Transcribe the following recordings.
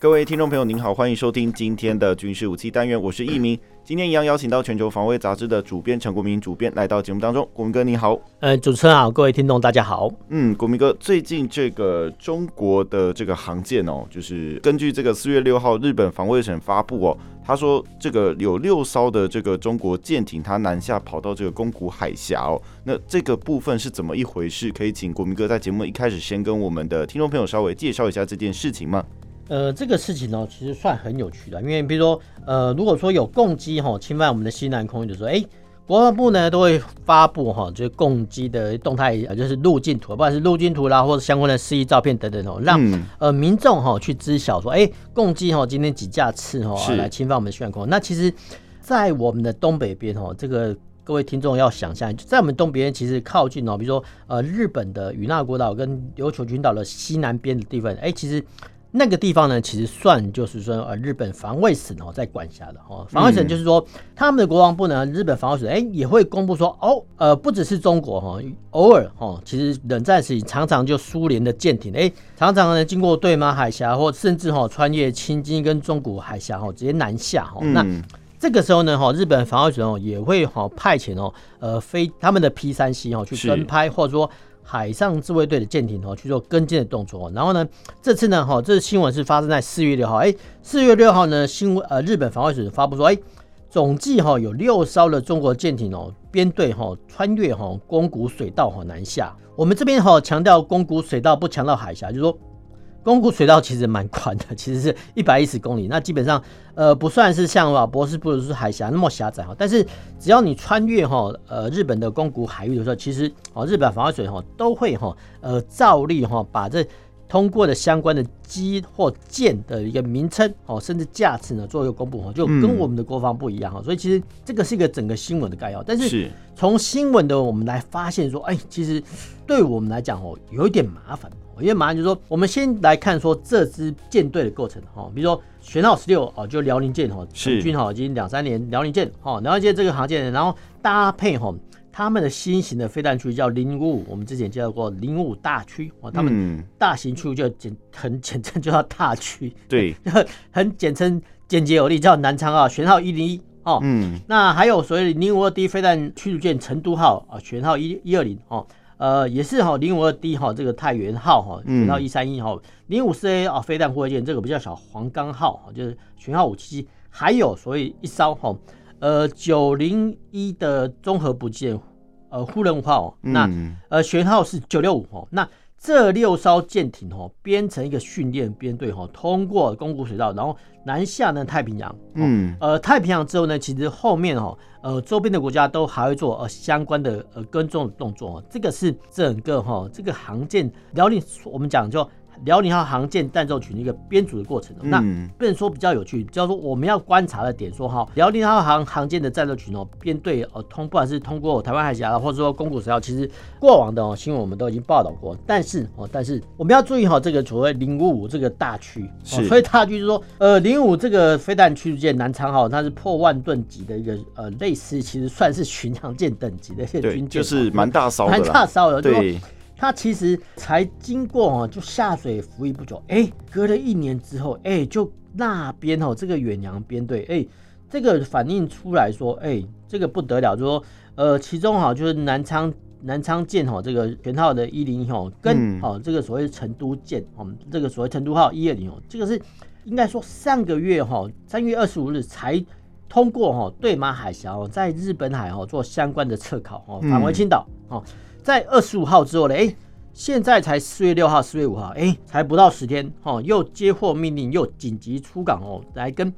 各位听众朋友，您好，欢迎收听今天的军事武器单元，我是易明。今天一样邀请到全球防卫杂志的主编陈国明主编来到节目当中。国民哥，你好。呃，主持人好，各位听众大家好。嗯，国民哥，最近这个中国的这个航舰哦，就是根据这个四月六号日本防卫省发布哦，他说这个有六艘的这个中国舰艇，它南下跑到这个宫古海峡哦。那这个部分是怎么一回事？可以请国民哥在节目一开始先跟我们的听众朋友稍微介绍一下这件事情吗？呃，这个事情呢，其实算很有趣的，因为比如说，呃，如果说有共机哈侵犯我们的西南空域的时候，哎，国防部呢都会发布哈，就是共机的动态，就是路径图，不管是路径图啦，或者相关的示意照片等等哦，让呃民众哈去知晓说，哎，共机哈今天几架次哈来侵犯我们的西南空。那其实，在我们的东北边哈，这个各位听众要想象，在我们东北边其实靠近哦，比如说呃日本的与那国岛跟琉球群岛的西南边的地方，哎，其实。那个地方呢，其实算就是说，呃，日本防卫省哦在管辖的哦。防卫省就是说，他们的国防部呢，日本防卫省哎也会公布说，哦，呃，不只是中国哈，偶尔哈，其实冷战时期常常就苏联的舰艇哎，常常呢经过对马海峡或甚至哈穿越青津跟中国海峡哈，直接南下哈。那这个时候呢哈，日本防卫省哦也会哈派遣哦呃飞他们的 P 三 C 哦去跟拍或者说。海上自卫队的舰艇哦去做跟进的动作，然后呢，这次呢哈，这个新闻是发生在四月六号，哎，四月六号呢新呃日本防卫省发布说，哎，总计哈有六艘的中国舰艇哦编队哈穿越哈宫古水道哈南下，我们这边哈强调宫古水道不强调海峡，就是说。宫古水道其实蛮宽的，其实是一百一十公里，那基本上呃不算是像啊博士布鲁斯海峡那么狭窄哈，但是只要你穿越哈呃日本的宫古海域的时候，其实哦日本防卫水哈都会哈呃照例哈把这通过的相关的机或舰的一个名称哦甚至价值呢做一个公布哈，就跟我们的国防不一样哈，所以其实这个是一个整个新闻的概要，但是从新闻的我们来发现说，哎，其实对我们来讲哦有一点麻烦。因为马上就是说，我们先来看说这支舰队的构成哈，比如说玄号十六哦，就辽宁舰哈，成军哈已经两三年，辽宁舰哈，辽宁舰这个航舰，然后搭配哈他们的新型的飞弹驱叫零五五，我们之前介绍过零五五大驱哦，他们大型驱就简很简称就叫大驱，对，很简称简洁有力叫南昌号，舷号一零一哦，嗯，那还有所谓零五二 D 飞弹驱逐舰成都号啊，舷号一一二零哦。呃，也是哈，零五二 D 哈，这个太原号哈，舷号一三一哈，零五四 A 啊，飞弹护卫舰这个比较小，黄冈号哈，就是舷号五七七，还有所谓一艘哈，呃，九零一的综合补给舰，呃，呼伦号，那呃，舷号是九六五哈，那这六艘舰艇哦，编成一个训练编队哦，通过宫古水道，然后南下呢太平洋，嗯，呃，太平洋之后呢，其实后面哦。呃，周边的国家都还会做呃相关的呃跟踪的动作，这个是整个哈这个航舰辽宁，我们讲就。辽宁号航舰战斗群的一个编组的过程，那不能说比较有趣，叫做我们要观察的点，说哈，辽宁号航航舰的战斗群哦，编队呃通，不管是通过台湾海峡，或者说宫古水道，其实过往的哦新闻我们都已经报道过，但是哦，但是我们要注意哈，这个所谓零五五这个大区，所以大区就是说，呃，零五这个飞弹驱逐舰南昌号，它是破万吨级的一个呃类似，其实算是巡洋舰等级的一些军舰，就是蛮大艘的，蛮大艘的，对。它其实才经过哦，就下水服役不久，哎，隔了一年之后，哎，就那边哦，这个远洋编队，哎，这个反映出来说，哎，这个不得了，就说，呃，其中哈就是南昌南昌舰哈，这个全号的一零一号跟哦这个所谓成都舰，哦，这个所谓成都号一二零哦，这个是应该说上个月哈三月二十五日才通过哈对马海峡哦，在日本海哈做相关的测考哦，返回青岛哦。在二十五号之后呢，哎，现在才四月六号、四月五号，哎，才不到十天，哦，又接获命令，又紧急出港哦，来跟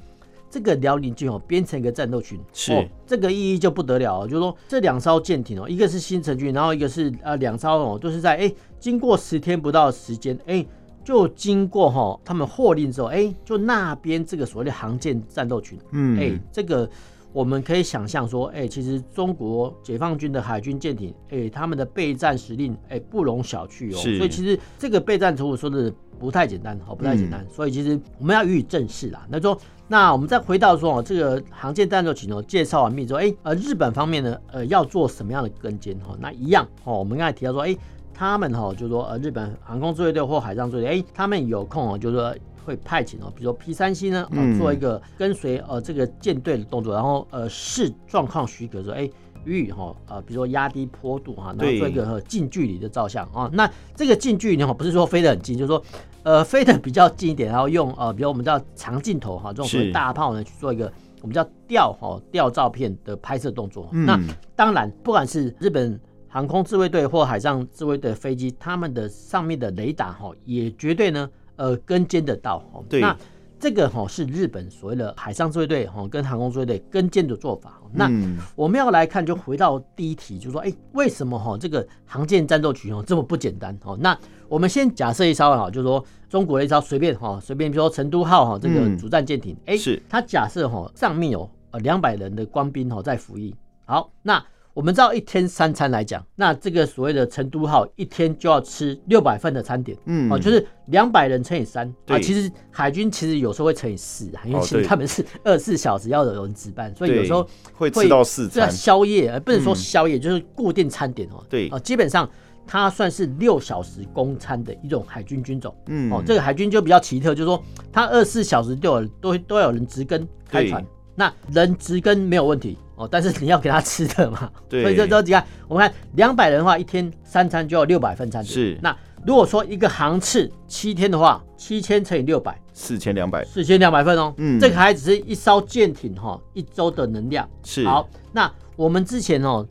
这个辽宁舰哦编成一个战斗群，是、哦、这个意义就不得了哦，就是说这两艘舰艇哦，一个是新城军，然后一个是呃两艘哦，都是在哎经过十天不到的时间，哎，就经过哈、哦、他们获令之后，哎，就那边这个所谓的航舰战斗群，嗯，哎，这个。我们可以想象说，哎、欸，其实中国解放军的海军舰艇，哎、欸，他们的备战实力，哎、欸，不容小觑哦。所以其实这个备战图我说的不太简单，哦，不太简单。嗯、所以其实我们要予以正视啦。那说，那我们再回到说哦，这个航舰战斗群哦，介绍完毕之后，哎、欸，呃，日本方面呢，呃，要做什么样的跟监哈？那一样哦，我们刚才提到说，哎、欸，他们哈，就是说呃，日本航空自卫队或海上自卫队，哎、欸，他们有空哦，就是说。会派遣哦，比如说 P 三 C 呢，呃，做一个跟随呃这个舰队的动作，然后呃视状况许可说，哎，予以哈呃，比如说压低坡度哈，然后做一个近距离的照相啊。那这个近距离哈，不是说飞得很近，就是说呃 飞得比较近一点，然后用呃比如我们叫长镜头哈，这种大炮呢去做一个我们叫吊哈吊照片的拍摄动作。那当然，不管是日本航空自卫队或海上自卫队的飞机，他们的上面的雷达哈也绝对呢。呃，跟监得到哦。对，那这个哈是日本所谓的海上自卫队哈跟航空自卫队跟监的做法。那我们要来看，就回到第一题，就是说，哎，为什么哈这个航舰战斗群哦这么不简单哦？那我们先假设一艘哈，就是说中国的一艘随便哈随便，比如说成都号哈这个主战舰艇，哎，是它假设哈上面有呃两百人的官兵哈在服役。好，那。我们知道一天三餐来讲，那这个所谓的成都号一天就要吃六百份的餐点，嗯，哦，就是两百人乘以三。啊。其实海军其实有时候会乘以四啊，因为其实他们是二十四小时要有人值班，所以有时候会吃到四餐。宵夜，而不能说宵夜，就是固定餐点哦。对。啊，基本上它算是六小时供餐的一种海军军种。嗯，哦，这个海军就比较奇特，就是说它二十四小时都有都都有人值更开船，那人植根没有问题。哦，但是你要给他吃的嘛，对，所以这这你看，我们看两百人的话，一天三餐就要六百份餐点。是，那如果说一个航次七天的话，七千乘以六百，四千两百，四千两百份哦。嗯，这个还只是一艘舰艇哈一周的能量。是，好，那我们之前哦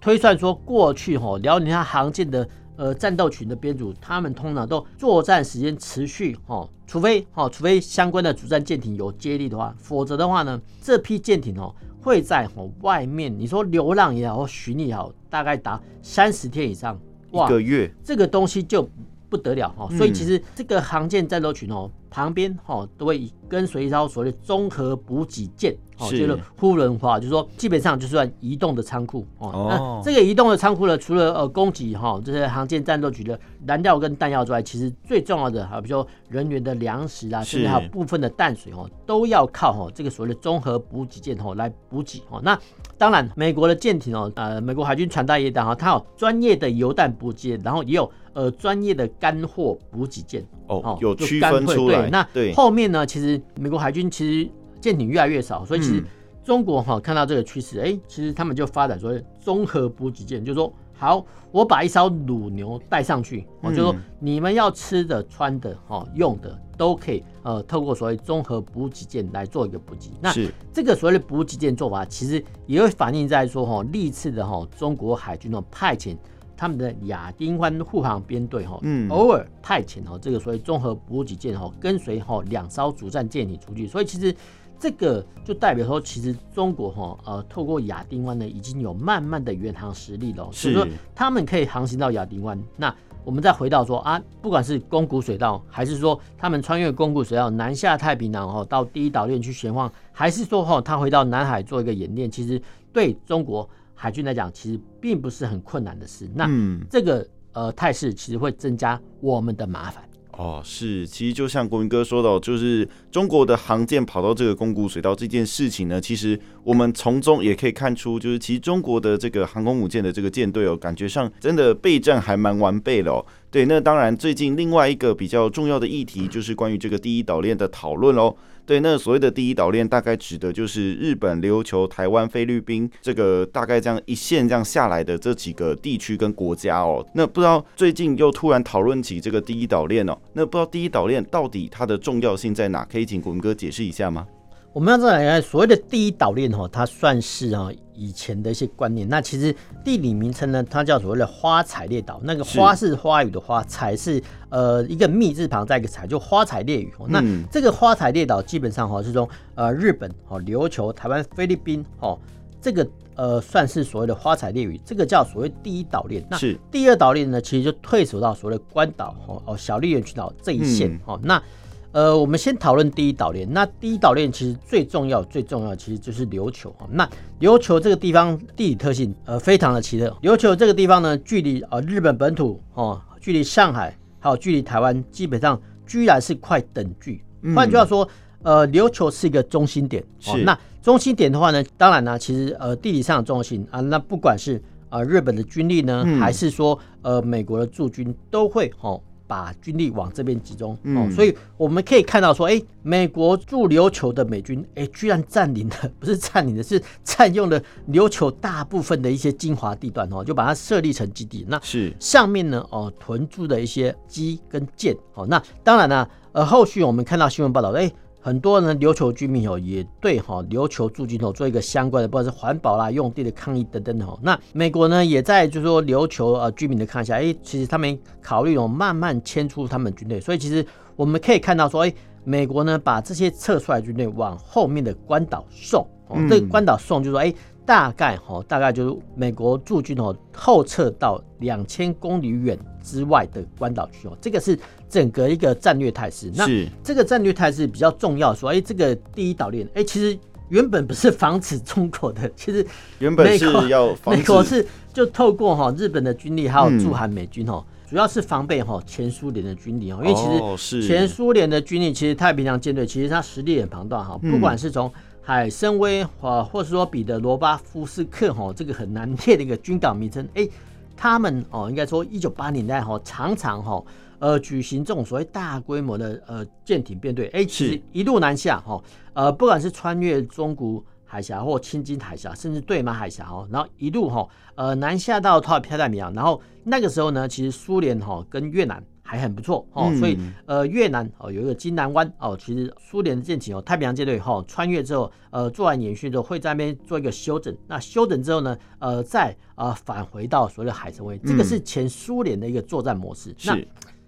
推算说过去哈，辽宁它航舰的。呃，战斗群的编组，他们通常都作战时间持续哦，除非哦，除非相关的主战舰艇有接力的话，否则的话呢，这批舰艇哦会在哦外面，你说流浪也好，或巡历也好，大概达三十天以上，哇，一个月，这个东西就不得了哈。所以其实这个航舰战斗群哦。旁边哈都会跟随一艘所谓的综合补给舰，哦，就是呼伦化，就是说基本上就算移动的仓库哦。那这个移动的仓库呢，除了呃供给哈这些航舰战斗局的燃料跟弹药之外，其实最重要的还有比如说人员的粮食啊，甚至还有部分的淡水哦，都要靠哈这个所谓的综合补给舰哦来补给哦。那当然，美国的舰艇哦，呃，美国海军船大夜弹哈，它有专业的油弹补给，然后也有呃专业的干货补给舰哦，有区分出来。那后面呢？其实美国海军其实舰艇越来越少，所以其实中国哈看到这个趋势，哎、欸，其实他们就发展所谓综合补给舰，就是说，好，我把一艘卤牛带上去，我就说你们要吃的、穿的、哈用的都可以，呃，透过所谓综合补给舰来做一个补给。那这个所谓的补给舰做法，其实也会反映在说哈历次的哈中国海军的派遣。他们的亚丁湾护航编队哈，嗯，偶尔派遣哦这个所谓综合补给舰哈，跟随哈两艘主战舰艇出去，所以其实这个就代表说，其实中国哈呃透过亚丁湾呢，已经有慢慢的远航实力了，所以说他们可以航行到亚丁湾。那我们再回到说啊，不管是宫古水道，还是说他们穿越宫古水道南下太平洋哈，到第一岛链去闲晃，还是说哈他回到南海做一个演练，其实对中国。海军来讲，其实并不是很困难的事。那这个呃态势，其实会增加我们的麻烦。哦，是，其实就像国民哥说的，就是中国的航舰跑到这个宫古水道这件事情呢，其实我们从中也可以看出，就是其实中国的这个航空母舰的这个舰队哦，感觉上真的备战还蛮完备的哦。对，那当然最近另外一个比较重要的议题，就是关于这个第一岛链的讨论喽。对，那所谓的第一岛链，大概指的就是日本、琉球、台湾、菲律宾这个大概这样一线这样下来的这几个地区跟国家哦。那不知道最近又突然讨论起这个第一岛链哦，那不知道第一岛链到底它的重要性在哪？可以请国民哥解释一下吗？我们要再来看所谓的第一岛链哈，它算是啊以前的一些观念。那其实地理名称呢，它叫所谓的花采列岛。那个花是花语的花，彩是呃一个密字旁再一个彩，就花采列屿。那这个花采列岛基本上哈是从呃日本哦、琉球、台湾、菲律宾哦，这个呃算是所谓的花彩列屿，这个叫所谓第一岛链。那第二岛链呢，其实就退守到所谓的关岛哦哦小笠原群岛这一线哦那。呃，我们先讨论第一岛链。那第一岛链其实最重要、最重要其实就是琉球。那琉球这个地方地理特性呃非常的奇特。琉球这个地方呢，距离呃日本本土哦，距离上海还有距离台湾，基本上居然是快等距。换句话说，呃，琉球是一个中心点。哦，那中心点的话呢，当然呢，其实呃地理上的中心啊，那不管是呃日本的军力呢，还是说呃美国的驻军，都会哦。把军力往这边集中，哦，所以我们可以看到说，哎，美国驻琉球的美军，哎，居然占领了，不是占领的，是占用了琉球大部分的一些精华地段，哦，就把它设立成基地。那是上面呢，哦，屯驻的一些机跟舰，哦，那当然呢，呃，后续我们看到新闻报道，哎。很多呢琉球居民哦，也对哈琉球驻军哦做一个相关的，不管是环保啦、用地的抗议等等哦。那美国呢，也在就是说琉球呃居民的看下，哎，其实他们考虑哦慢慢迁出他们军队。所以其实我们可以看到说，哎，美国呢把这些撤出来军队往后面的关岛送，哦，这个关岛送就是说，哎。大概哈，大概就是美国驻军哦后撤到两千公里远之外的关岛区哦，这个是整个一个战略态势。那这个战略态势比较重要，说哎，这个第一岛链哎，其实原本不是防止中国的，其实原本是要 防美国是就透过哈日本的军力还有驻韩美军哦，主要是防备哈前苏联的军力哦，因为其实前苏联的军力其实太平洋舰队其实它实力很庞大哈，不管是从海参崴啊，或者说彼得罗巴夫斯克哈，这个很难念的一个军港名称，哎，他们哦，应该说一九八零年代哈，常常哈，呃，举行这种所谓大规模的呃舰艇编队，哎，其实一路南下哈，呃，不管是穿越中国海峡或青金海峡，甚至对马海峡哦，然后一路哈，呃，南下到太平洋，然后那个时候呢，其实苏联哈跟越南。还很不错哦，所以呃越南哦有一个金南湾哦，其实苏联的舰艇哦太平洋舰队哈穿越之后呃做完演训之后会在那边做一个休整，那休整之后呢呃再呃返回到所谓的海参崴，这个是前苏联的一个作战模式。那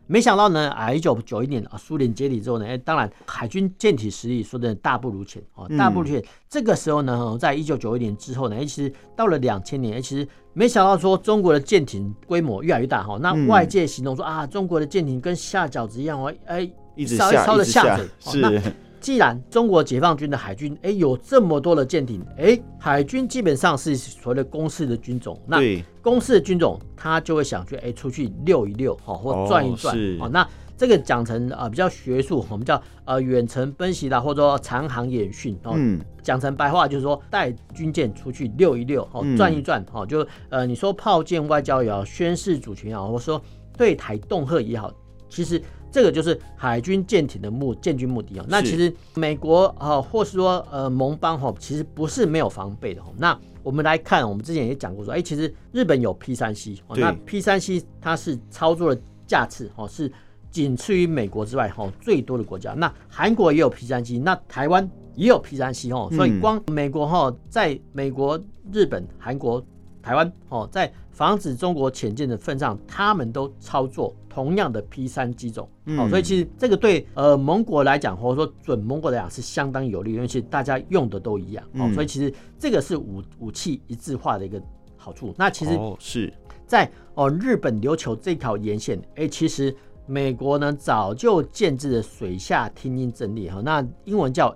没想到呢，啊，一九九一年啊，苏联解体之后呢，哎，当然海军舰艇实力说的大不如前哦，大不如前。这个时候呢，在一九九一年之后呢，哎，其实到了两千年，哎，其实没想到说中国的舰艇规模越来越大哈，那外界形容说啊，中国的舰艇跟下饺子一样哦，哎，一直烧的下水是。既然中国解放军的海军哎、欸、有这么多的舰艇哎、欸，海军基本上是所谓的公式的军种，那公式的军种他就会想去哎、欸、出去溜一溜哈，或转一转哦，那这个讲成啊、呃、比较学术，我们叫呃远程奔袭啦，或者说长航演训哦，讲成白话就是说带军舰出去溜一溜哦，转一转哦，就呃你说炮舰外交也好，宣示主权也好，或者说对台恫吓也好，其实。这个就是海军舰艇的目建军目的哦。那其实美国啊，或是说呃盟邦哈，其实不是没有防备的哦。那我们来看，我们之前也讲过说，哎，其实日本有 P 三 C 哦。那 P 三 C 它是操作的架次哦，是仅次于美国之外哈最多的国家。那韩国也有 P 三 C，那台湾也有 P 三 C 哦。所以光美国哈，在美国、日本、韩国、台湾哦，在防止中国潜舰的份上，他们都操作。同样的 P 三机种，好，所以其实这个对呃盟国来讲，或者说准盟国来讲是相当有利，因为其实大家用的都一样，好，所以其实这个是武武器一致化的一个好处。那其实是在哦日本琉球这条沿线，哎，其实美国呢早就建制了水下听音阵列哈，那英文叫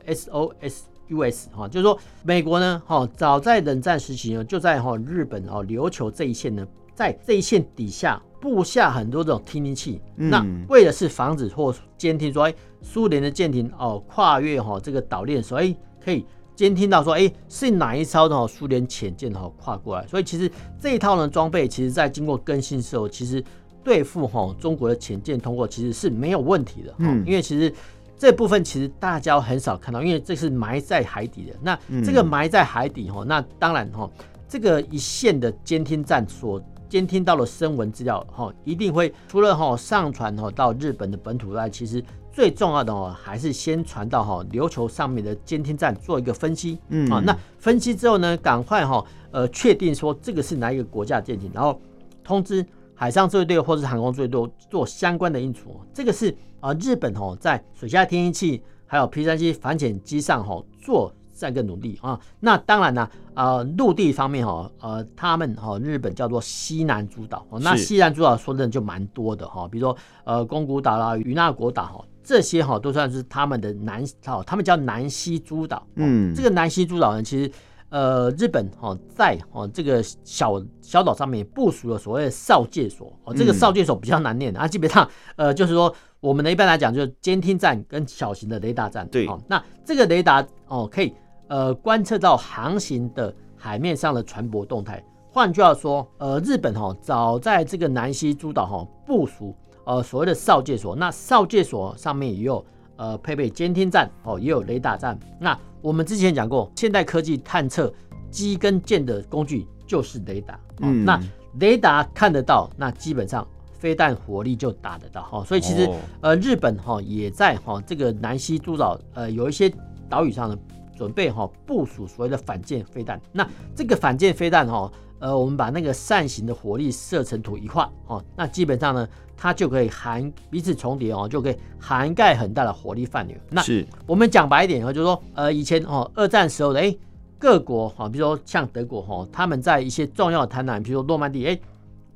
SOSUS 哈，就是说美国呢哈早在冷战时期呢就在哈日本哦琉球这一线呢，在这一线底下。布下很多这种听听器，嗯、那为的是防止或监听说，哎，苏联的舰艇哦跨越哈这个岛链，所以可以监听到说，哎，是哪一艘的苏联潜舰哈跨过来。所以其实这一套呢装备，其实在经过更新之后，其实对付哈中国的潜舰通过其实是没有问题的。嗯，因为其实这部分其实大家很少看到，因为这是埋在海底的。那这个埋在海底哈，那当然哈，这个一线的监听站所。监听到的声纹资料，哈，一定会除了哈上传哈到日本的本土外，其实最重要的哦还是先传到哈琉球上面的监听站做一个分析，嗯啊，那分析之后呢，赶快哈呃确定说这个是哪一个国家的舰艇，然后通知海上自卫队或是航空自卫队做相关的应处。这个是啊日本哦在水下听音器还有 P 三 C 反潜机上哈做。再更努力啊！那当然呢，呃，陆地方面哈，呃，他们哈，日本叫做西南诸岛，那西南诸岛说的就蛮多的哈，比如说呃，宫古岛啦、与那国岛哈，这些哈都算是他们的南哦，他们叫南西诸岛。嗯，这个南西诸岛呢，其实呃日本哈在哦这个小小岛上面部署了所谓的哨戒所哦，这个哨戒所比较难念啊，基本上 呃就是说我们的一般来讲就是监听站跟小型的雷达站。对，哦，那这个雷达哦可以呃观测到航行的海面上的船舶动态。换句话说，呃，日本哈早在这个南西诸岛哈部署呃所谓的哨戒所，那哨戒所上面也有呃配备监听站哦，也有雷达站。那我们之前讲过，现代科技探测机跟舰的工具就是雷达。嗯，那雷达看得到，那基本上飞弹火力就打得到哈。所以其实呃日本哈也在哈这个南西诸岛呃有一些岛屿上呢准备哈部署所谓的反舰飞弹。那这个反舰飞弹哈。呃，我们把那个扇形的火力射程图一画哦，那基本上呢，它就可以涵彼此重叠哦，就可以涵盖很大的火力范围。那是我们讲白一点哦，就是说，呃，以前哦，二战时候的哎，各国哈，比如说像德国哈，他们在一些重要的滩岸，比如说诺曼底哎，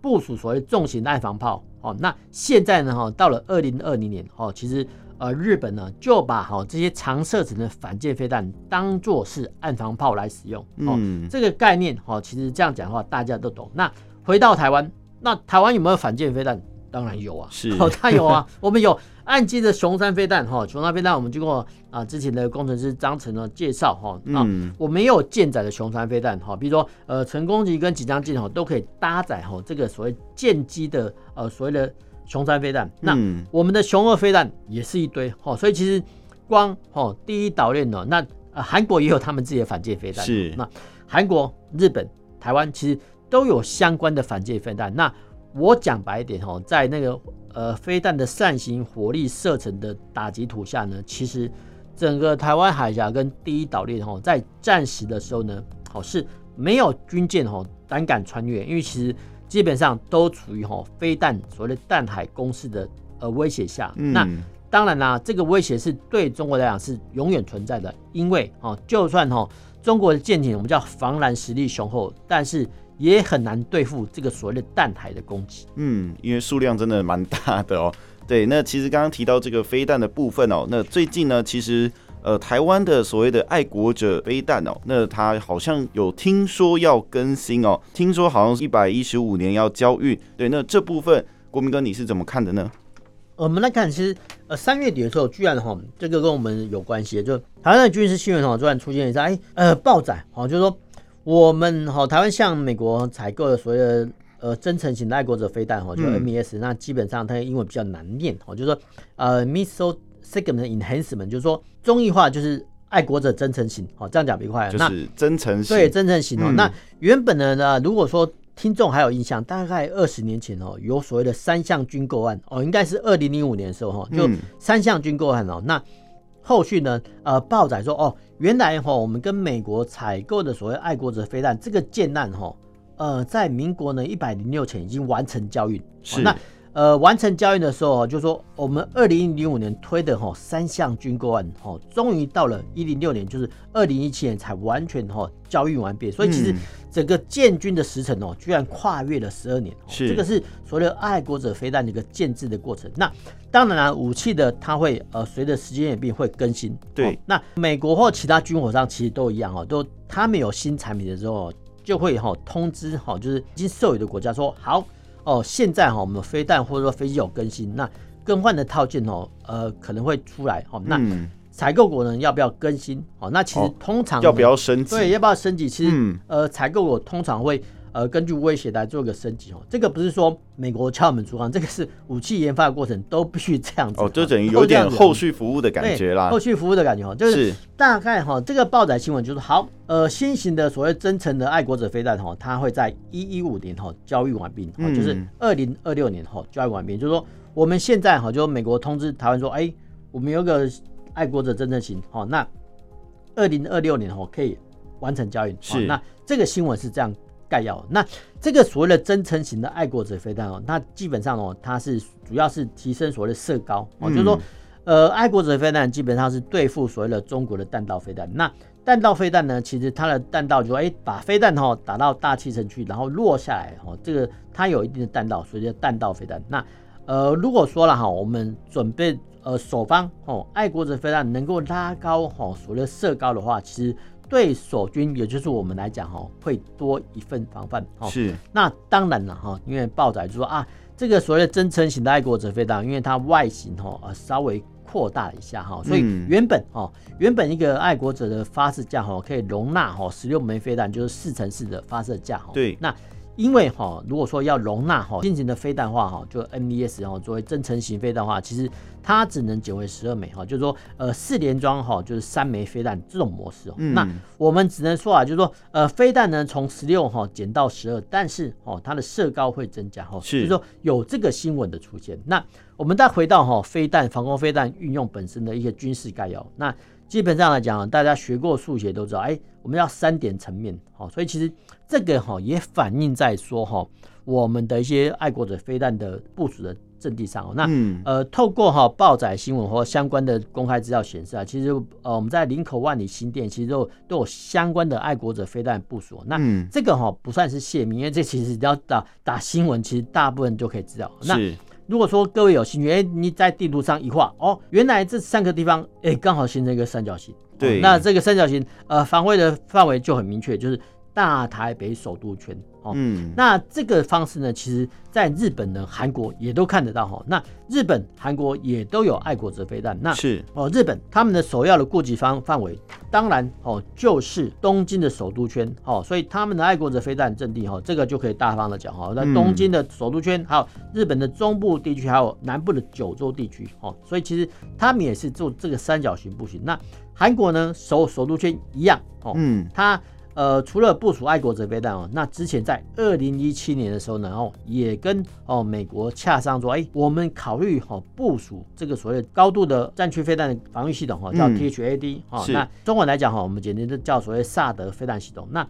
部署所谓重型的岸防炮哦。那现在呢哈，到了二零二零年哦，其实。呃，日本呢就把哈这些长射程的反舰飞弹当做是岸防炮来使用，哦，嗯、这个概念哈，其实这样讲的话大家都懂。那回到台湾，那台湾有没有反舰飞弹？当然有啊，是，哦，它有啊，我们有岸基的熊三飞弹，哈，熊三飞弹我们经过啊之前的工程师张成的介绍，哈，啊，嗯、我们也有舰载的熊三飞弹，哈，比如说呃成功级跟紧张舰，哈，都可以搭载哈这个所谓舰机的呃所谓的。熊三飞弹，那我们的熊二飞弹也是一堆，哦，所以其实光哦第一岛链呢，那呃韩国也有他们自己的反舰飞弹，是。那韩国、日本、台湾其实都有相关的反舰飞弹。那我讲白一点哦，在那个呃飞弹的扇形火力射程的打击图下呢，其实整个台湾海峡跟第一岛链哦，在战时的时候呢，哦是没有军舰哦胆敢穿越，因为其实。基本上都处于哦飞弹所谓的弹海攻势的呃威胁下，嗯、那当然啦，这个威胁是对中国来讲是永远存在的，因为哦，就算哦中国的舰艇我们叫防拦实力雄厚，但是也很难对付这个所谓的弹台的攻击。嗯，因为数量真的蛮大的哦。对，那其实刚刚提到这个飞弹的部分哦，那最近呢，其实。呃，台湾的所谓的爱国者飞弹哦，那它好像有听说要更新哦，听说好像是一百一十五年要交运。对，那这部分国民哥你是怎么看的呢？我们来看，其实呃三月底的时候，居然哈这个跟我们有关系，就台湾的军事新闻哈突然出现一下，哎呃爆载哈，就是说我们哈台湾向美国采购的所谓的呃真诚型的爱国者飞弹哈，就 MES，、嗯、那基本上它的英文比较难念哦，就是说呃 Missile Segment Enhancement，就是说中译化就是爱国者真诚型，哦，这样讲比较快。就是真诚型，对，真诚型哦。嗯、那原本的呢，如果说听众还有印象，大概二十年前哦，有所谓的三项军购案哦，应该是二零零五年的时候哈，就三项军购案哦。嗯、那后续呢，呃，报载说哦，原来哈，我们跟美国采购的所谓爱国者飞弹这个舰难哈，呃，在民国呢一百零六前已经完成交运，是、哦、那。呃，完成交易的时候，就说我们二零零五年推的哈三项军购案，哈，终于到了一零六年，就是二零一七年才完全哈交易完毕。所以其实整个建军的时程哦，居然跨越了十二年。是这个是所谓的爱国者飞弹的一个建制的过程。那当然了，武器的它会呃随着时间演变会更新。对，那美国或其他军火商其实都一样哦，都他们有新产品的时候，就会哈通知哈，就是已经授予的国家说好。哦，现在哈，我们飞弹或者说飞机有更新，那更换的套件哦，呃，可能会出来哦。那采购国呢，要不要更新？哦，那其实通常要不要升级？对，要不要升级？其实、嗯、呃，采购国通常会。呃，根据威胁来做一个升级哦，这个不是说美国敲门出钢，这个是武器研发的过程都必须这样子。哦，就等于有点后续服务的感觉啦。后续服务的感觉哈，就是。大概哈，这个报载新闻就是好，呃，新型的所谓真诚的爱国者飞弹哈，它会在一一五年哈交易完毕，嗯，就是二零二六年哈交易完毕，就是说我们现在哈，就美国通知台湾说，哎，我们有个爱国者真正型哦，那二零二六年哦可以完成交易，是，那这个新闻是这样。概要，那这个所谓的增程型的爱国者飞弹哦，那基本上哦，它是主要是提升所谓的射高哦，就是说，呃，爱国者飞弹基本上是对付所谓的中国的弹道飞弹。那弹道飞弹呢，其实它的弹道就说，哎，把飞弹哈打到大气层去，然后落下来哈，这个它有一定的弹道，所以叫弹道飞弹。那呃，如果说了哈，我们准备呃首方哦，爱国者飞弹能够拉高哦，所谓的射高的话，其实对守军，也就是我们来讲哈，会多一份防范。是。那当然了哈，因为报载就说啊，这个所谓的增程型的爱国者飞弹，因为它外形哈呃稍微扩大了一下哈，所以原本哦，原本一个爱国者的发射架哈可以容纳哈十六枚飞弹，就是四乘四的发射架哈。对。那因为哈，如果说要容纳哈新型的飞弹化哈，就 MES 哈作为增程型飞弹的话，其实它只能减为十二枚哈，就是说呃四连装哈就是三枚飞弹这种模式哦。嗯、那我们只能说啊，就是说呃飞弹呢从十六哈减到十二，但是哦它的射高会增加哈，是就是说有这个新闻的出现。那我们再回到哈飞弹防空飞弹运用本身的一些军事概要，那。基本上来讲，大家学过数学都知道，哎，我们要三点层面，好，所以其实这个哈也反映在说哈，我们的一些爱国者飞弹的部署的阵地上。那呃，透过哈报载新闻或相关的公开资料显示啊，其实呃我们在林口万里新店其实都都有相关的爱国者飞弹部署。那这个哈不算是泄密，因为这其实只要打打新闻，其实大部分就可以知道。那如果说各位有兴趣，哎，你在地图上一画，哦，原来这三个地方，哎，刚好形成一个三角形。对，那这个三角形，呃，防卫的范围就很明确，就是大台北首都圈。哦，嗯，那这个方式呢，其实在日本呢、韩国也都看得到哈。那日本、韩国也都有爱国者飞弹。那是哦，日本他们的首要的顾及方范围，当然哦，就是东京的首都圈。哦，所以他们的爱国者飞弹阵地哈，这个就可以大方的讲哈，那东京的首都圈，还有日本的中部地区，还有南部的九州地区。哦，所以其实他们也是做这个三角形布局。那韩国呢，首首都圈一样。哦，嗯，他。呃，除了部署爱国者飞弹哦，那之前在二零一七年的时候呢，哦，也跟哦美国洽商说，哎，我们考虑哈部署这个所谓高度的战区飞弹的防御系统哈，叫 THAAD 哈。那中文来讲哈，我们简称就叫所谓萨德飞弹系统。那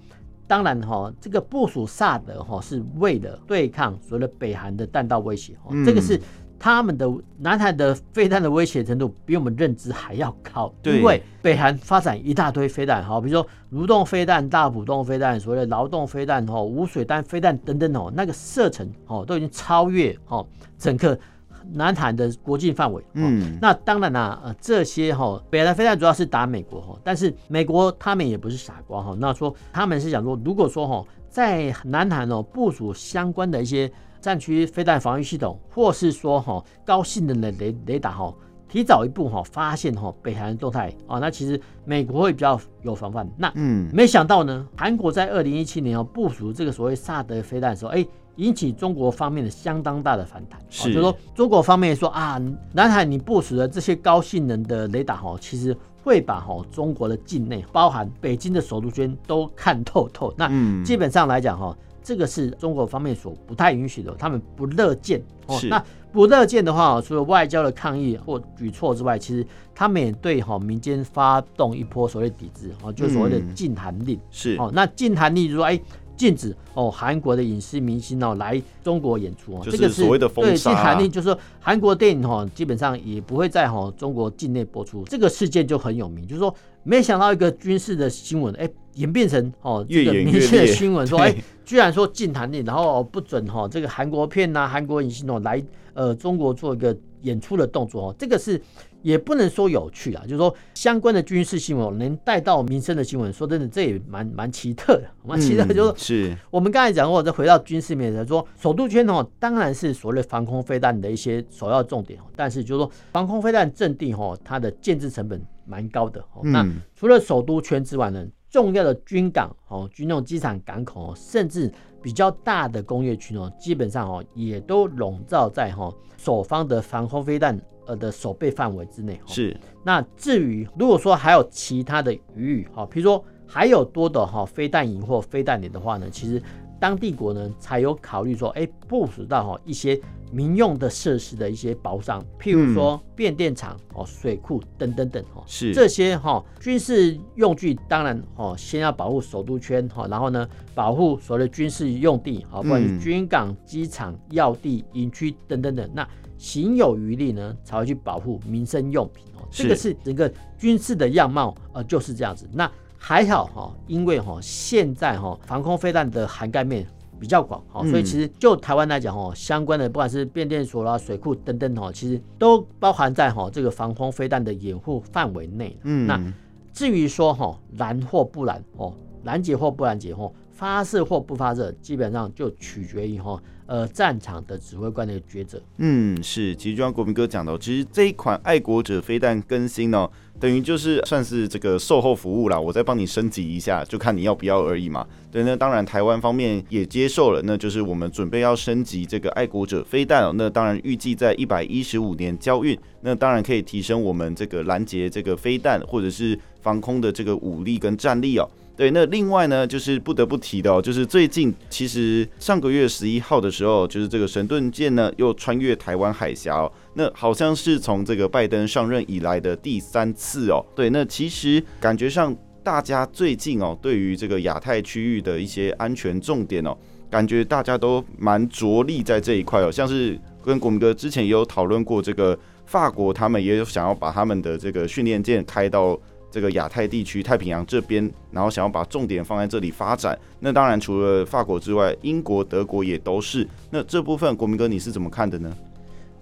当然哈，这个部署萨德哈是为了对抗所谓的北韩的弹道威胁哈，这个是。他们的南韩的飞弹的威胁程度比我们认知还要高，因为北韩发展一大堆飞弹，哈，比如说蠕动飞弹、大浦动飞弹、所谓的劳动飞弹、哈无水弹飞弹等等哦，那个射程哦都已经超越哦整个南韩的国境范围。嗯，那当然啦，呃，这些哈北韩飞弹主要是打美国哈，但是美国他们也不是傻瓜哈，那说他们是想说，如果说哈在南韩哦部署相关的一些。战区飞弹防御系统，或是说哈高性能的雷雷达哈，提早一步哈发现哈北韩的动态啊，那其实美国会比较有防范。那嗯，没想到呢，韩国在二零一七年哦部署这个所谓萨德飞弹的时候，哎，引起中国方面的相当大的反弹。是，就说中国方面说啊，南海你部署的这些高性能的雷达哈，其实会把哈中国的境内，包含北京的首都圈都看透透。那基本上来讲哈。这个是中国方面所不太允许的，他们不乐见哦。那不乐见的话，除了外交的抗议或举措之外，其实他们也对哈民间发动一波所谓抵制哦，就是所谓的禁韩令。是哦，那禁韩令就是说，哎，禁止哦韩国的影视明星哦来中国演出哦，这个是所谓的封杀。对，禁韩令就是说韩国电影哈基本上也不会在哈中国境内播出。这个事件就很有名，就是说没想到一个军事的新闻，哎。演变成哦，这个明星的新闻说，哎，居然说禁韩令，然后不准哈这个韩国片呐、啊、韩国影星哦来呃中国做一个演出的动作哦，这个是也不能说有趣啊，就是说相关的军事新闻能带到民生的新闻，说真的这也蛮蛮奇特的，蛮奇特。就是说是我们刚才讲过，再回到军事面来说，首都圈哦当然是所谓的防空飞弹的一些首要重点，但是就是说防空飞弹阵地哦它的建制成本蛮高的，那除了首都圈之外呢？重要的军港哦，军用机场、港口哦，甚至比较大的工业区哦，基本上哦，也都笼罩在哈守方的防空飞弹呃的守备范围之内。是。那至于如果说还有其他的余域哈，比如说还有多的哈飞弹营或飞弹点的话呢，其实当地国呢才有考虑说，哎，部署到哈一些。民用的设施的一些保障，譬如说变电厂、哦水库等等等哈，是。这些哈军事用具，当然哦先要保护首都圈哈，然后呢保护所谓的军事用地啊，不管是军港、机场、要地、营区等等等，那行有余力呢才会去保护民生用品哦，这个是整个军事的样貌呃就是这样子。那还好哈，因为哈现在哈防空飞弹的涵盖面。比较广哦，所以其实就台湾来讲哦，相关的不管是变电所啦、水库等等哦，其实都包含在哈这个防空飞弹的掩护范围内。嗯，那至于说哈拦或不拦哦，拦截或不拦截哦，发射或不发射，基本上就取决于哈。呃，战场的指挥官的抉择。嗯，是，其实就像国民哥讲的，其实这一款爱国者飞弹更新呢，等于就是算是这个售后服务啦，我再帮你升级一下，就看你要不要而已嘛。对，那当然台湾方面也接受了，那就是我们准备要升级这个爱国者飞弹哦。那当然预计在一百一十五年交运，那当然可以提升我们这个拦截这个飞弹或者是防空的这个武力跟战力哦。对，那另外呢，就是不得不提的哦，就是最近其实上个月十一号的时候，就是这个神盾舰呢又穿越台湾海峡哦，那好像是从这个拜登上任以来的第三次哦。对，那其实感觉上大家最近哦，对于这个亚太区域的一些安全重点哦，感觉大家都蛮着力在这一块哦，像是跟国民哥之前也有讨论过，这个法国他们也有想要把他们的这个训练舰开到。这个亚太地区、太平洋这边，然后想要把重点放在这里发展。那当然，除了法国之外，英国、德国也都是。那这部分，国民哥你是怎么看的呢？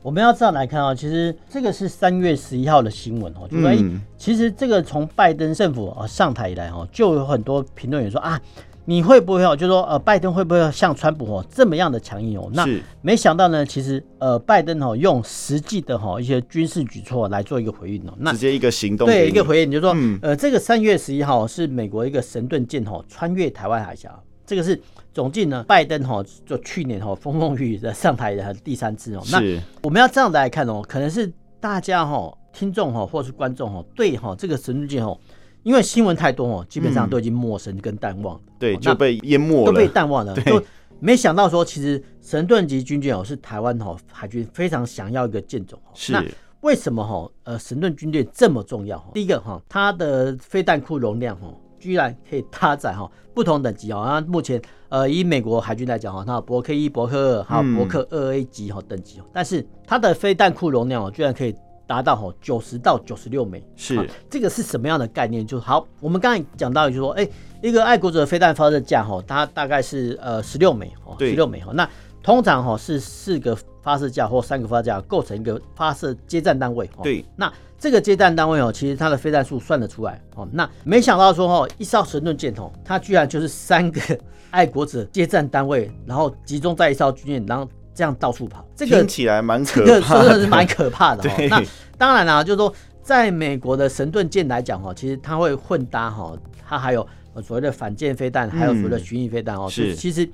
我们要这样来看啊，其实这个是三月十一号的新闻哦，就说、嗯、其实这个从拜登政府啊上台以来哈，就有很多评论员说啊。你会不会哦？就说呃，拜登会不会像川普哦这么样的强硬哦？那没想到呢，其实呃，拜登哦用实际的哈一些军事举措来做一个回应哦。那直接一个行动，对一个回应，就是说、嗯、呃，这个三月十一号是美国一个神盾舰哦穿越台湾海峡，这个是总计呢，拜登哈就去年哈风风雨雨的上台的第三次哦。那我们要这样来看哦，可能是大家哈听众哈或是观众哈对哈这个神盾舰哦。因为新闻太多哦，基本上都已经陌生跟淡忘，嗯、对，就被淹没了，都被淡忘了。就没想到说，其实神盾级军舰哦，是台湾哈海军非常想要一个舰种。是，那为什么哈呃神盾军舰这么重要？第一个哈，它的飞弹库容量哈，居然可以搭载哈不同等级哦。那目前呃以美国海军来讲哈，它有伯克一、伯克二还有伯克二 A 级哈等级，但是它的飞弹库容量哦，居然可以。达到吼九十到九十六枚，是这个是什么样的概念？就好，我们刚才讲到，就是说，哎，一个爱国者飞弹发射架吼，它大概是呃十六枚哦，十六枚哈。那通常哈是四个发射架或三个发射架构成一个发射接战单位。对，那这个接战单位哦，其实它的飞弹数算得出来哦。那没想到说哈，一艘神盾舰哦，它居然就是三个爱国者接战单位，然后集中在一艘军舰，然后。这样到处跑，这个听起来蛮可怕的，真的是蛮可怕的。那当然啦，就是说，在美国的神盾舰来讲哈，其实它会混搭哈，它还有所谓的反舰飞弹，还有所谓的巡弋飞弹哦。是，其实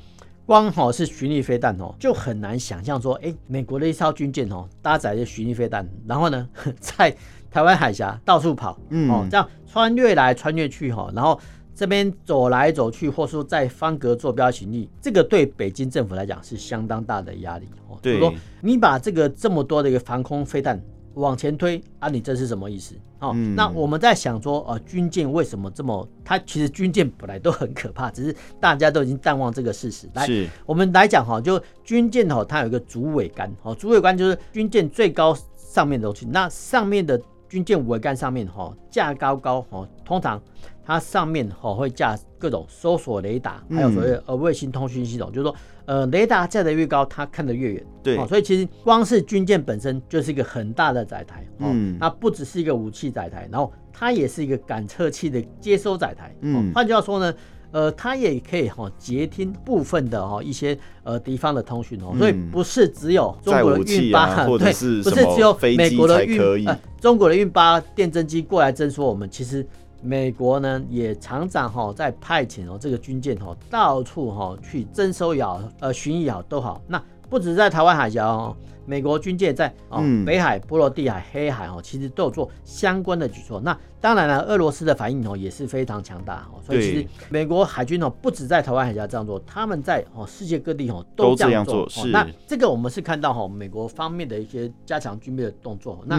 光好是巡弋飞弹哦，就很难想象说，哎，美国的一艘军舰哦，搭载着巡弋飞弹，然后呢，在台湾海峡到处跑，哦，这样穿越来穿越去哈，然后。这边走来走去，或说在方格坐标行李，这个对北京政府来讲是相当大的压力哦。对，说你把这个这么多的一个防空飞弹往前推啊，你这是什么意思？哦，嗯、那我们在想说，呃，军舰为什么这么？它其实军舰本来都很可怕，只是大家都已经淡忘这个事实。来，我们来讲哈，就军舰哈，它有一个主桅杆，哦，主桅杆就是军舰最高上面的东西，那上面的军舰桅杆上面哈架高高哦，通常。它上面哈会架各种搜索雷达，还有所谓呃卫星通讯系统，嗯、就是说呃雷达架得越高，它看得越远。对、哦，所以其实光是军舰本身就是一个很大的载台，哦，嗯，它不只是一个武器载台，然后它也是一个感测器的接收载台。嗯，换句话说呢，呃，它也可以哈截听部分的哈一些呃敌方的通讯哦，所以不是只有中国的运八，啊、对，不是只有美国的运呃中国的运八电侦机过来侦索我们，其实。美国呢也常常哈在派遣哦这个军舰哦到处哈去征收也好，呃巡弋也好都好。那不止在台湾海峡哦，美国军舰在哦北海、波罗的海、黑海哦，其实都有做相关的举措。那当然了，俄罗斯的反应哦也是非常强大哦。所以其实美国海军哦不止在台湾海峡这样做，他们在哦世界各地哦都这样做。是。那这个我们是看到哈美国方面的一些加强军备的动作。那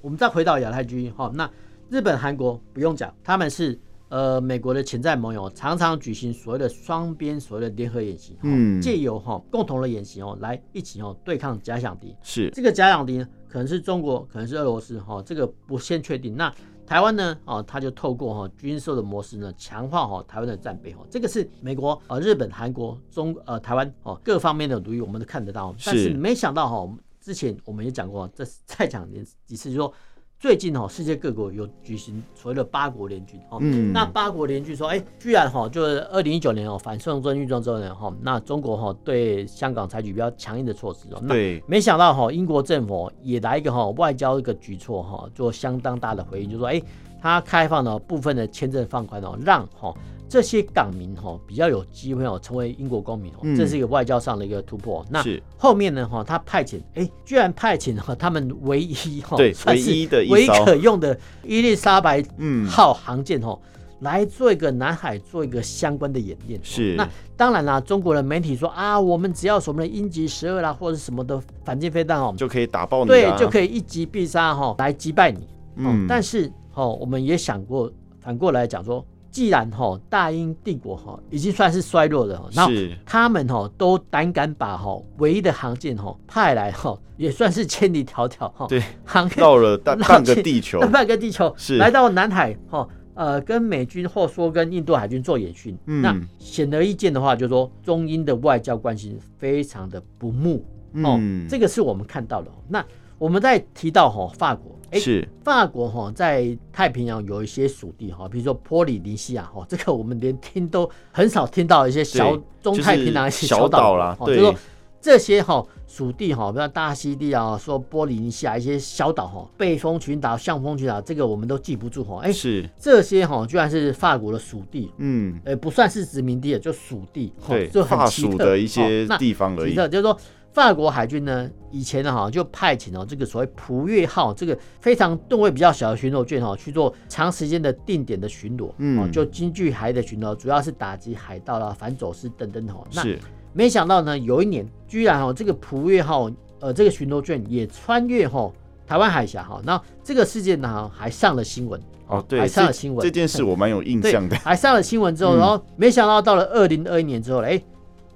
我们再回到亚太区哈那。日本、韩国不用讲，他们是呃美国的潜在盟友常常举行所谓的双边所谓的联合演习，嗯，借由哈共同的演习哦来一起哦对抗假想敌。是这个假想敌呢，可能是中国，可能是俄罗斯哈，这个不先确定。那台湾呢？哦，他就透过哈军售的模式呢，强化哈台湾的战备哈。这个是美国、呃日本、韩国、中呃台湾哦各方面的努力，我们都看得到。但是没想到哈，之前我们也讲过，这再讲几次，就是说。最近哈，世界各国有举行所谓的八国联军哦，嗯，那八国联军说，哎，居然哈，就是二零一九年哦反送中运动之后呢哈，那中国哈对香港采取比较强硬的措施哦，对，没想到哈英国政府也来一个哈外交一个举措哈，做相当大的回应，就是说，哎，他开放了部分的签证放宽哦，让哈。这些港民哈比较有机会哦成为英国公民哦，这是一个外交上的一个突破。那后面呢哈，他派遣哎，居然派遣哈他们唯一哈算是唯一可用的伊丽莎白号航舰哈来做一个南海做一个相关的演练。是那当然啦，中国的媒体说啊，我们只要什么的鹰击十二啦或者什么的反舰飞弹哦，就可以打爆你，对，就可以一击必杀哈来击败你。嗯，但是哦我们也想过反过来讲说。既然哈大英帝国哈已经算是衰落了，然后他们哈都胆敢把哈唯一的航舰哈派来哈，也算是千里迢迢哈，对，航到了 半 半个地球，半个地球是。来到南海哈，呃，跟美军或说跟印度海军做演训，嗯、那显而易见的话，就是说中英的外交关系非常的不睦。哦，嗯、这个是我们看到的。那我们在提到哈法国。哎，是法国哈在太平洋有一些属地哈，比如说波利尼西亚哈，这个我们连听都很少听到一些小中太平洋一些小岛啦，就是说这些哈属地哈，比如大溪地啊，说波利尼西亚一些小岛哈，贝风群岛、向风群岛，这个我们都记不住哈。哎，是这些哈，居然是法国的属地，嗯，哎，不算是殖民地，就属地，对，就很奇特的一些地方而已。就是说。法国海军呢，以前呢哈就派遣了这个所谓普越号这个非常吨位比较小的巡逻舰哈去做长时间的定点的巡逻，嗯，就京剧海的巡逻，主要是打击海盗啦、反走私等等哈。是。没想到呢，有一年居然哈这个普越号呃这个巡逻舰也穿越哈台湾海峡哈，那这个事件呢还上了新闻哦，对，还上了新闻。这件事我蛮有印象的。还上了新闻之后，然后没想到到了二零二一年之后，哎，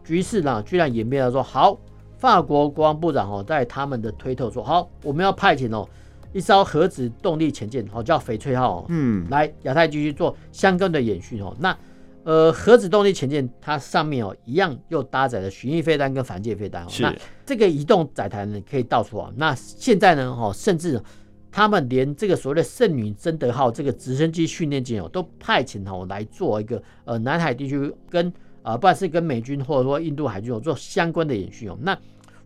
局势呢居然演变到说好。法国国防部长哦，在他们的推特说：“好，我们要派遣哦一艘核子动力潜舰，哦叫翡翠号，嗯，来亚太地区做相关的演训哦。那呃，核子动力潜舰它上面哦一样又搭载了巡弋飞弹跟反舰飞弹哦。那这个移动载台呢可以到处啊。那现在呢，哦，甚至他们连这个所谓的圣女贞德号这个直升机训练舰哦，都派遣哦来做一个呃南海地区跟。”啊，不管是跟美军或者说印度海军有做相关的演训哦。那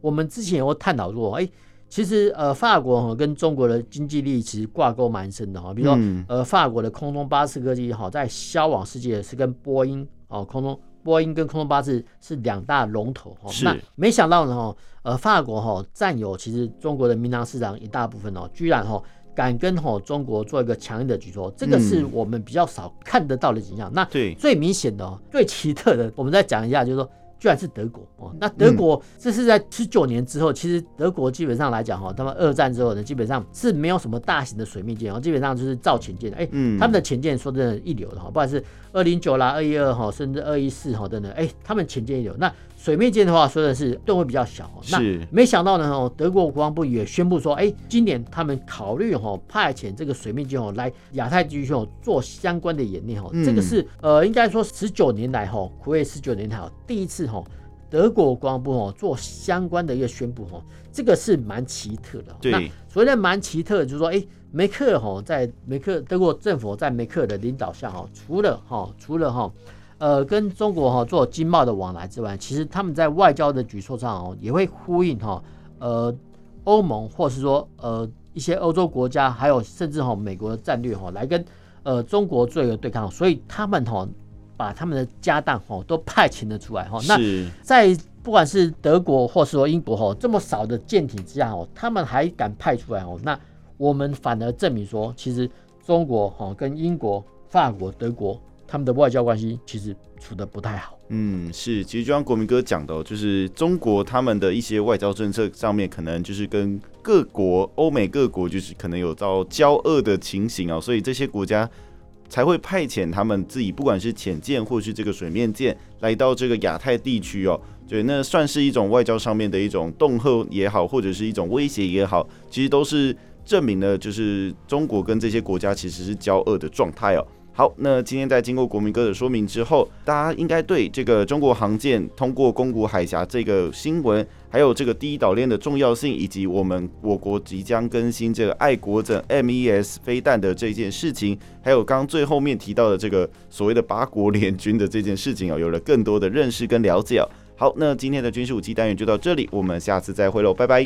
我们之前有探讨过，哎，其实呃，法国跟中国的经济利益其实挂钩蛮深的哈。比如说，呃，法国的空中巴士科技哈，在销往世界是跟波音哦，空中波音跟空中巴士是两大龙头哈。那没想到呢哈，呃，法国哈占有其实中国的民航市场一大部分哦，居然哈。敢跟吼中国做一个强硬的举措，这个是我们比较少看得到的景象。那最明显的、最奇特的，我们再讲一下，就是说，居然是德国哦。那德国这是在十九年之后，其实德国基本上来讲哈，他们二战之后呢，基本上是没有什么大型的水面舰哦，基本上就是造潜舰。哎，他们的潜舰说真的，一流的哈，不管是二零九啦、二一二哈，甚至二一四哈等等，哎，他们潜舰一流。那水面舰的话，说的是吨位比较小。那没想到呢，哦，德国国防部也宣布说，哎，今年他们考虑哦派遣这个水面舰哦来亚太地区哦做相关的演练哈。这个是呃，应该说十九年来哈，苦役十九年来第一次哈，德国国防部哦做相关的一个宣布哈。这个是蛮奇特的。对，那所谓的蛮奇特的，就是说，哎，梅克尔哈在梅克德国政府在梅克尔的领导下哈，除了哈，除了哈。呃，跟中国哈做经贸的往来之外，其实他们在外交的举措上哦，也会呼应哈，呃，欧盟或是说呃一些欧洲国家，还有甚至哈美国的战略哈，来跟呃中国做一个对抗，所以他们哈把他们的家当哈都派遣了出来哈。那在不管是德国或是说英国哈这么少的舰艇之下哦，他们还敢派出来哦，那我们反而证明说，其实中国哈跟英国、法国、德国。他们的外交关系其实处得不太好。嗯，是，其实就像国民哥讲的，就是中国他们的一些外交政策上面，可能就是跟各国、欧美各国就是可能有遭交恶的情形啊，所以这些国家才会派遣他们自己，不管是潜舰或是这个水面舰，来到这个亚太地区哦。对，那算是一种外交上面的一种恫吓也好，或者是一种威胁也好，其实都是证明了，就是中国跟这些国家其实是交恶的状态哦。好，那今天在经过国民哥的说明之后，大家应该对这个中国航舰通过宫古海峡这个新闻，还有这个第一岛链的重要性，以及我们我国即将更新这个爱国者 MES 飞弹的这件事情，还有刚刚最后面提到的这个所谓的八国联军的这件事情哦，有了更多的认识跟了解哦。好，那今天的军事武器单元就到这里，我们下次再会喽，拜拜。